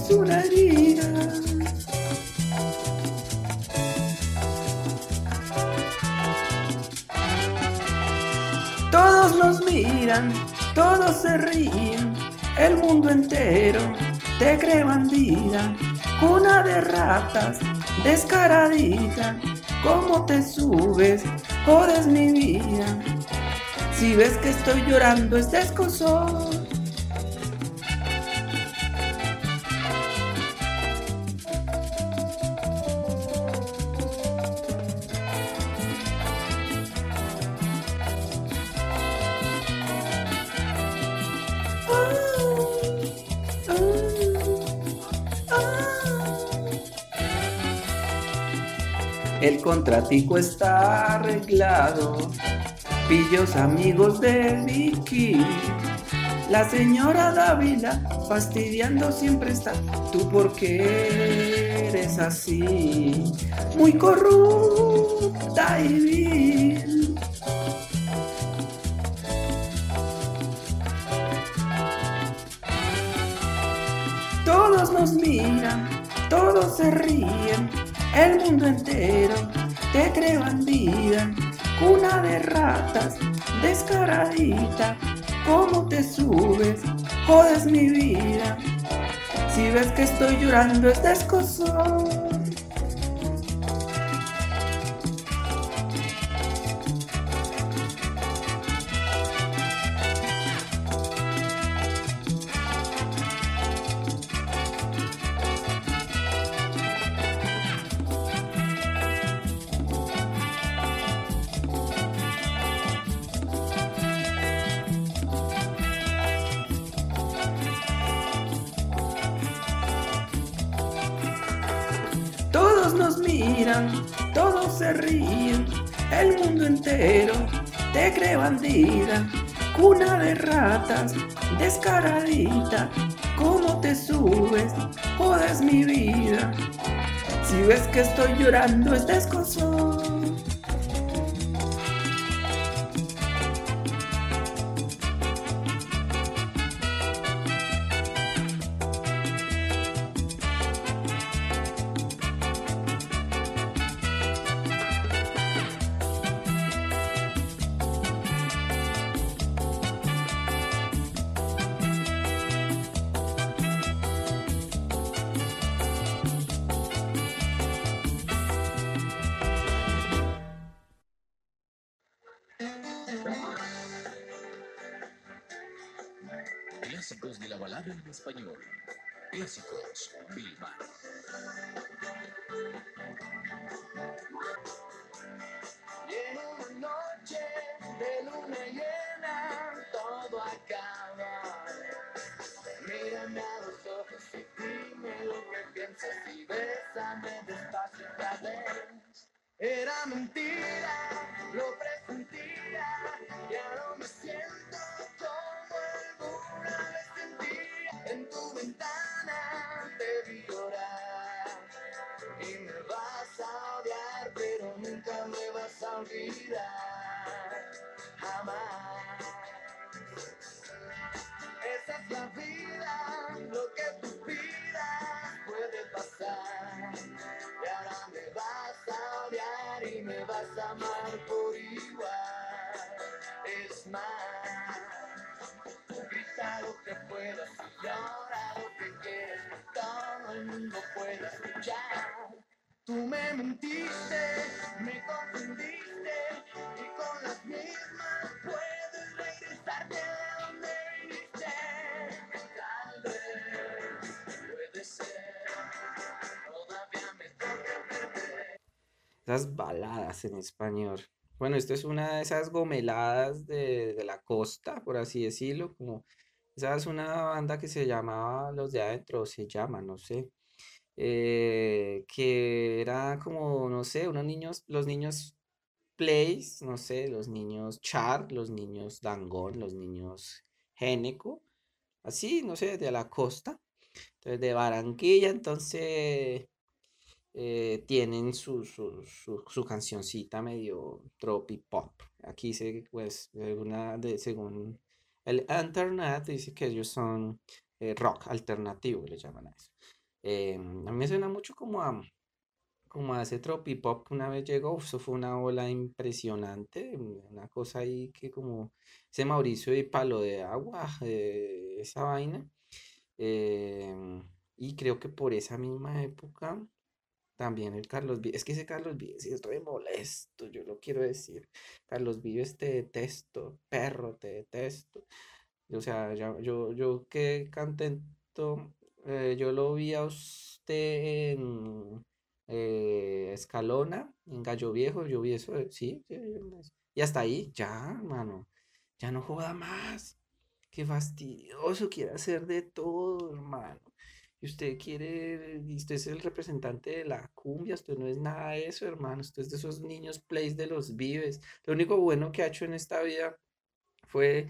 una herida. Todos nos miran, todos se ríen el mundo entero te cree bandida, cuna de ratas, descaradita, ¿cómo te subes? Jodes mi vida. Si ves que estoy llorando es descoso El contratico está arreglado. Pillos amigos de Vicky. La señora Dávila fastidiando siempre está. ¿Tú por qué eres así? Muy corrupta y vil. Todos nos miran, todos se ríen el mundo entero te cree bandida, cuna de ratas, descaradita, ¿cómo te subes? Jodes mi vida, si ves que estoy llorando es descoso. Descaradita, ¿cómo te subes? Jodes mi vida, si ves que estoy llorando es desconsuelo. Español. Clásicos. Y en una noche de luna llena todo acaba. Mírame a los ojos y dime lo que piensas y bésame despacio otra vez. Era mentira, lo presentía, ya no me siento olvidar, jamás. Esa es la vida, lo que tú pidas puede pasar. Y ahora me vas a odiar y me vas a amar por igual. Es más, grita lo que puedas llora lo que quieras, que todo el mundo pueda escuchar. Tú me mentiste, me confundiste y con las mismas puedes regresarte de donde viniste. Tal vez puede ser, todavía me toca perder. Esas baladas en español. Bueno, esto es una de esas gomeladas de, de la costa, por así decirlo, como esa es una banda que se llamaba Los de Adentro, o se llama, no sé, eh, que era como, no sé, unos niños, los niños Plays, no sé, los niños Char, los niños Dangón, los niños Géneco, así, no sé, de la costa, entonces de Barranquilla, entonces eh, tienen su, su, su, su cancioncita medio tropi pop. Aquí se, pues, una de, según el internet dice que ellos son eh, rock alternativo, le llaman a eso. Eh, a mí me suena mucho como a, como a ese tropipop que una vez llegó, eso fue una ola impresionante, una cosa ahí que como ese Mauricio y Palo de Agua, eh, esa vaina. Em, y creo que por esa misma época también el Carlos Vives, es que ese Carlos Vives es re molesto, yo lo quiero decir. Carlos Vives te detesto, perro, te detesto. O sea, yo, yo qué contento, eh, yo lo vi a usted en eh, Escalona, en Gallo Viejo, yo vi eso, eh, sí, sí, y hasta ahí, ya, hermano, ya no joda más. Qué fastidioso, quiere hacer de todo, hermano. Y usted quiere, usted es el representante de la cumbia, usted no es nada de eso, hermano. Usted es de esos niños plays de los vives. Lo único bueno que ha hecho en esta vida fue,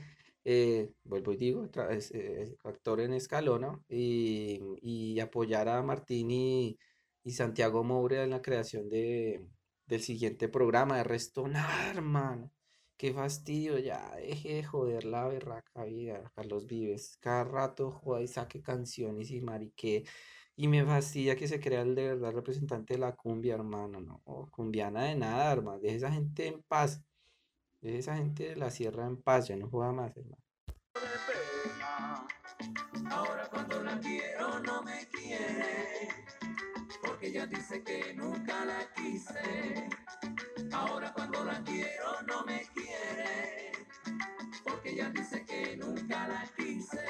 eh, vuelvo y digo, eh, actor en Escalona y, apoyar a Martín y, Santiago Moura en la creación de, del siguiente programa. De resto, nada, hermano. Qué fastidio, ya deje de joder la berraca vida, Carlos Vives. Cada rato joda y saque canciones y mariqué. Y me fastidia que se crea el de verdad representante de la cumbia, hermano. No, cumbiana de nada, hermano. Deje esa gente en paz. Esa gente la sierra en paz, ya no joda más, hermano. Ahora cuando la quiero no me quiere, porque ella dice que nunca la quise. Ahora cuando la quiero no me quiere, porque ella dice que nunca la quise.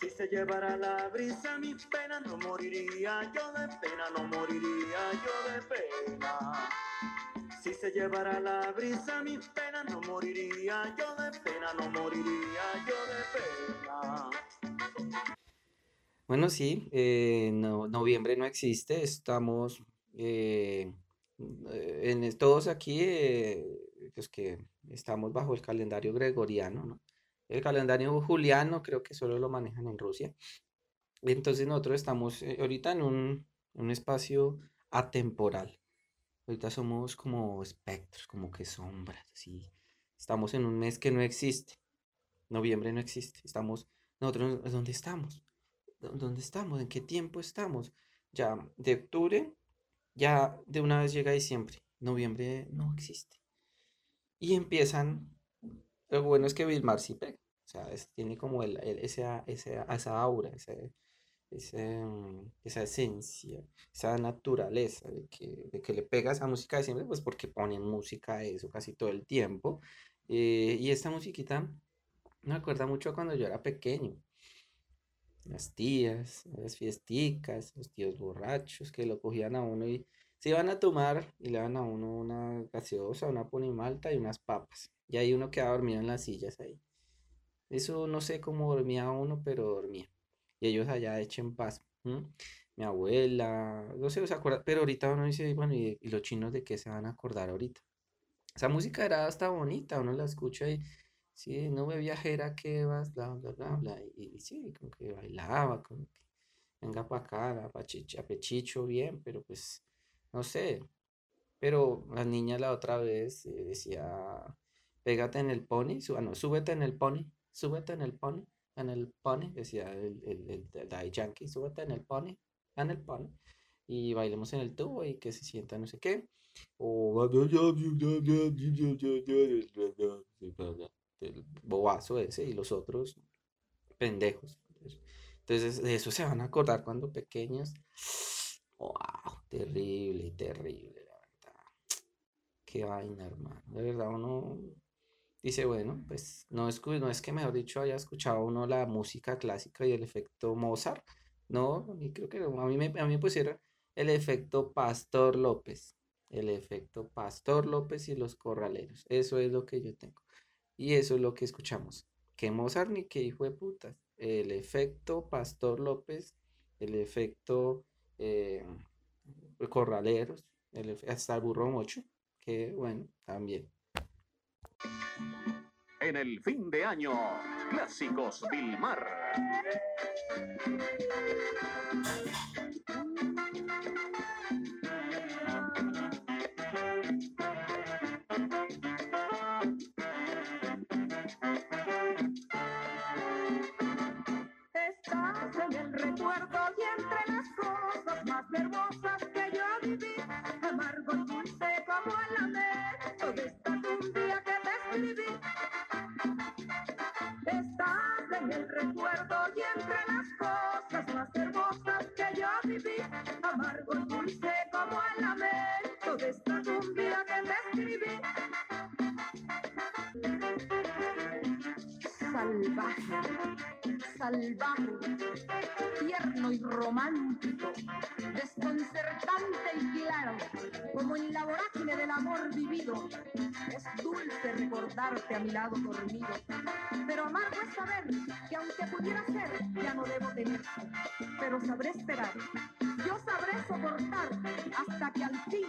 Si se llevara la brisa mi pena no moriría, yo de pena no moriría, yo de pena. Si se llevara la brisa mi pena no moriría, yo de pena no moriría, yo de pena. Bueno, sí, eh, no- noviembre no existe, estamos eh, en, todos aquí, eh, pues que estamos bajo el calendario gregoriano, ¿no? El calendario juliano creo que solo lo manejan en Rusia. Entonces nosotros estamos eh, ahorita en un, un espacio atemporal. Ahorita somos como espectros, como que sombras, así. Estamos en un mes que no existe. Noviembre no existe. Estamos, nosotros, ¿dónde estamos? ¿Dó- ¿Dónde estamos? ¿En qué tiempo estamos? Ya de octubre, ya de una vez llega diciembre. Noviembre no existe. Y empiezan, lo bueno es que Vilmar sí pega. O sea, es- tiene como el, el- esa, esa, esa aura, ese, ese, mm, esa esencia, esa naturaleza de que, de que le pega esa música de siempre, pues porque ponen música de eso casi todo el tiempo. Eh, y esta musiquita Me acuerda mucho cuando yo era pequeño. Las tías, las fiesticas, los tíos borrachos que lo cogían a uno y se iban a tomar y le daban a uno una gaseosa, una ponimalta y unas papas. Y ahí uno quedaba dormido en las sillas ahí. Eso no sé cómo dormía uno, pero dormía. Y ellos allá echen paz. Mi abuela, no sé, se acuerda, pero ahorita uno dice, bueno, ¿y, ¿y, los chinos de qué se van a acordar ahorita? Esa música era hasta bonita, uno la escucha y sí, nube viajera que vas, bla, bla, bla, bla. Y, sí, como que bailaba, como que venga para acá, a pechicho, bien, pero pues, no sé. Pero la niña la otra vez eh, decía, pégate en el pony, bueno, súbete en el pony, súbete en el pony, en el pony, decía el, el, el, el Yankee, súbete en el pony, en el pony, y bailemos en el tubo y que se sienta no sé qué. O el bobazo ese y los otros pendejos. Entonces, de eso se van a acordar cuando pequeños. ¡Wow! Terrible, terrible, la verdad. Qué vaina, hermano. De verdad, uno dice, bueno, pues no es, no es que, mejor dicho, haya escuchado uno la música clásica y el efecto Mozart. No, mí creo que a mí me, a mí me pusieron el efecto Pastor López. El efecto Pastor López y los corraleros. Eso es lo que yo tengo. Y eso es lo que escuchamos. Que Mozart ni que hijo de putas. El efecto Pastor López, el efecto eh, Corraleros, el, hasta el burro mocho, que bueno, también. En el fin de año, Clásicos Vilmar. Salvaje, tierno y romántico, desconcertante y claro, como en la vorágine del amor vivido. Es dulce recordarte a mi lado dormido, pero amargo es saber que aunque pudiera ser, ya no debo tener, pero sabré esperar. Yo sabré soportar hasta que al fin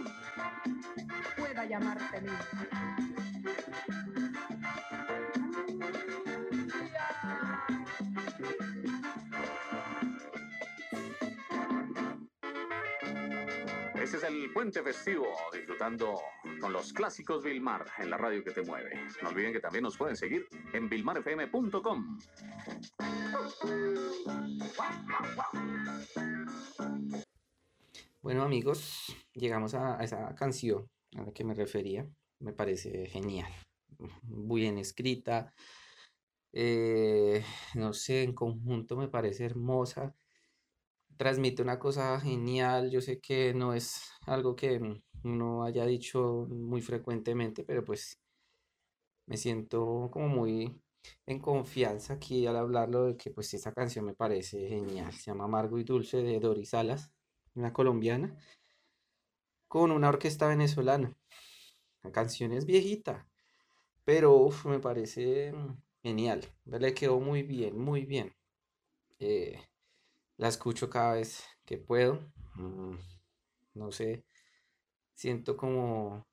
pueda llamarte mío. Ese es el puente festivo, disfrutando con los clásicos Vilmar en la radio que te mueve. No olviden que también nos pueden seguir en vilmarfm.com. Bueno amigos, llegamos a esa canción a la que me refería. Me parece genial, muy bien escrita. Eh, no sé, en conjunto me parece hermosa transmite una cosa genial. Yo sé que no es algo que uno haya dicho muy frecuentemente, pero pues me siento como muy en confianza aquí al hablarlo de que pues esta canción me parece genial. Se llama Amargo y Dulce de Doris Salas, una colombiana, con una orquesta venezolana. La canción es viejita, pero me parece genial. Le quedó muy bien, muy bien. Eh, la escucho cada vez que puedo. No sé, siento como,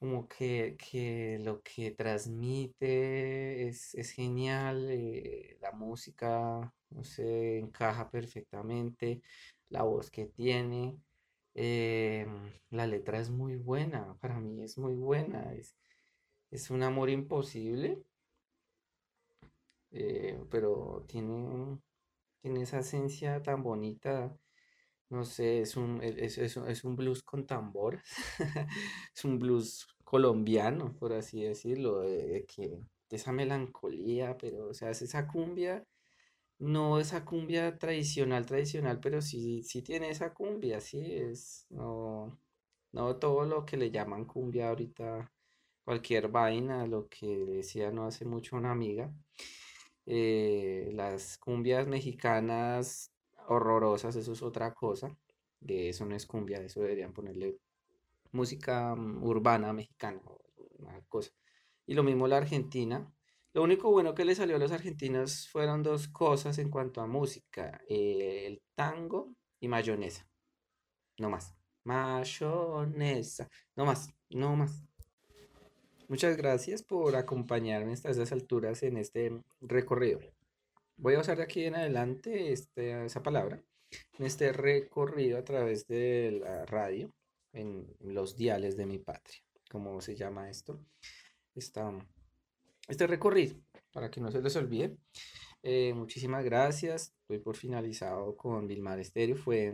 como que, lo que transmite es, genial. Eh, la música, no sé, encaja perfectamente. La voz que tiene. Eh, la letra es muy buena, para mí es muy buena. Es, es un amor imposible. Eh, pero tiene tiene esa esencia tan bonita. No sé, es un, e, es, un blues con tambores. es un blues colombiano, por así decirlo, de, que esa melancolía, pero o sea, es esa cumbia, no esa cumbia tradicional, tradicional, pero sí, sí tiene esa cumbia, sí, es, no, no todo lo que le llaman cumbia ahorita, cualquier vaina, lo que decía no hace mucho una amiga, Eh, las cumbias mexicanas horrorosas, eso es otra cosa. que eso no es cumbia, eso deberían ponerle música mm, urbana mexicana, una cosa. Y lo mismo la Argentina. Lo único bueno que le salió a los argentinos fueron dos cosas en cuanto a música, eh, el tango y mayonesa. No más. Mayonesa. No más, no más. Muchas gracias por acompañarme hasta esas alturas en este recorrido. Voy a usar de aquí en adelante este, esa palabra en este recorrido a través de la radio en los diales de mi patria, como se llama esto. este recorrido, para que no se les olvide. Eh, muchísimas gracias. Estoy por finalizado con Vilmar Estéreo. Fue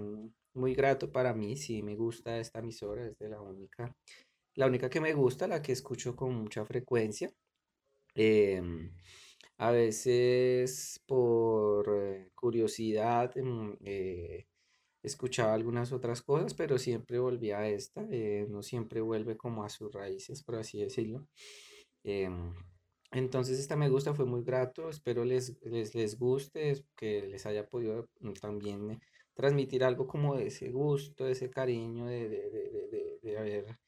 muy grato para mí. Sí, me gusta esta emisora. Es de la única, la única que me gusta, la que escucho con mucha frecuencia. Em, a veces por eh, curiosidad em, eh, escuchaba algunas otras cosas, pero siempre volvía a esta. Eh, no siempre vuelve como a sus raíces, por así decirlo. Em, entonces esta me gusta, fue muy grato. Espero les, les, les guste, que les haya podido mm, también transmitir algo como de ese gusto, de ese cariño, de, de, de, de haber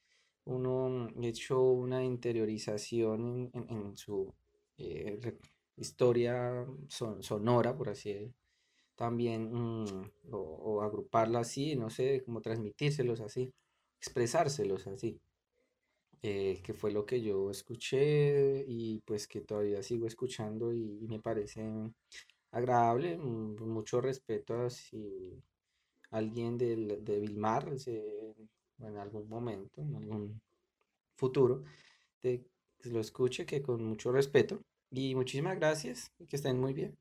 uno hecho una interiorización en, en, su historia sonora, por así también, mm, o, agruparla así, no sé, como transmitírselos así, expresárselos así, eh, que fue lo que yo escuché y pues que todavía sigo escuchando y, me parece agradable, mm, mucho respeto a si alguien del, de Vilmar en algún momento, en algún futuro, de, lo escuche, que con mucho respeto y muchísimas gracias y que estén muy bien.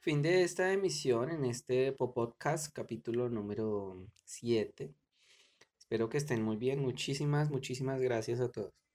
Fin de esta emisión en este podcast, capítulo número 7. Espero que estén muy bien. Muchísimas, muchísimas gracias a todos.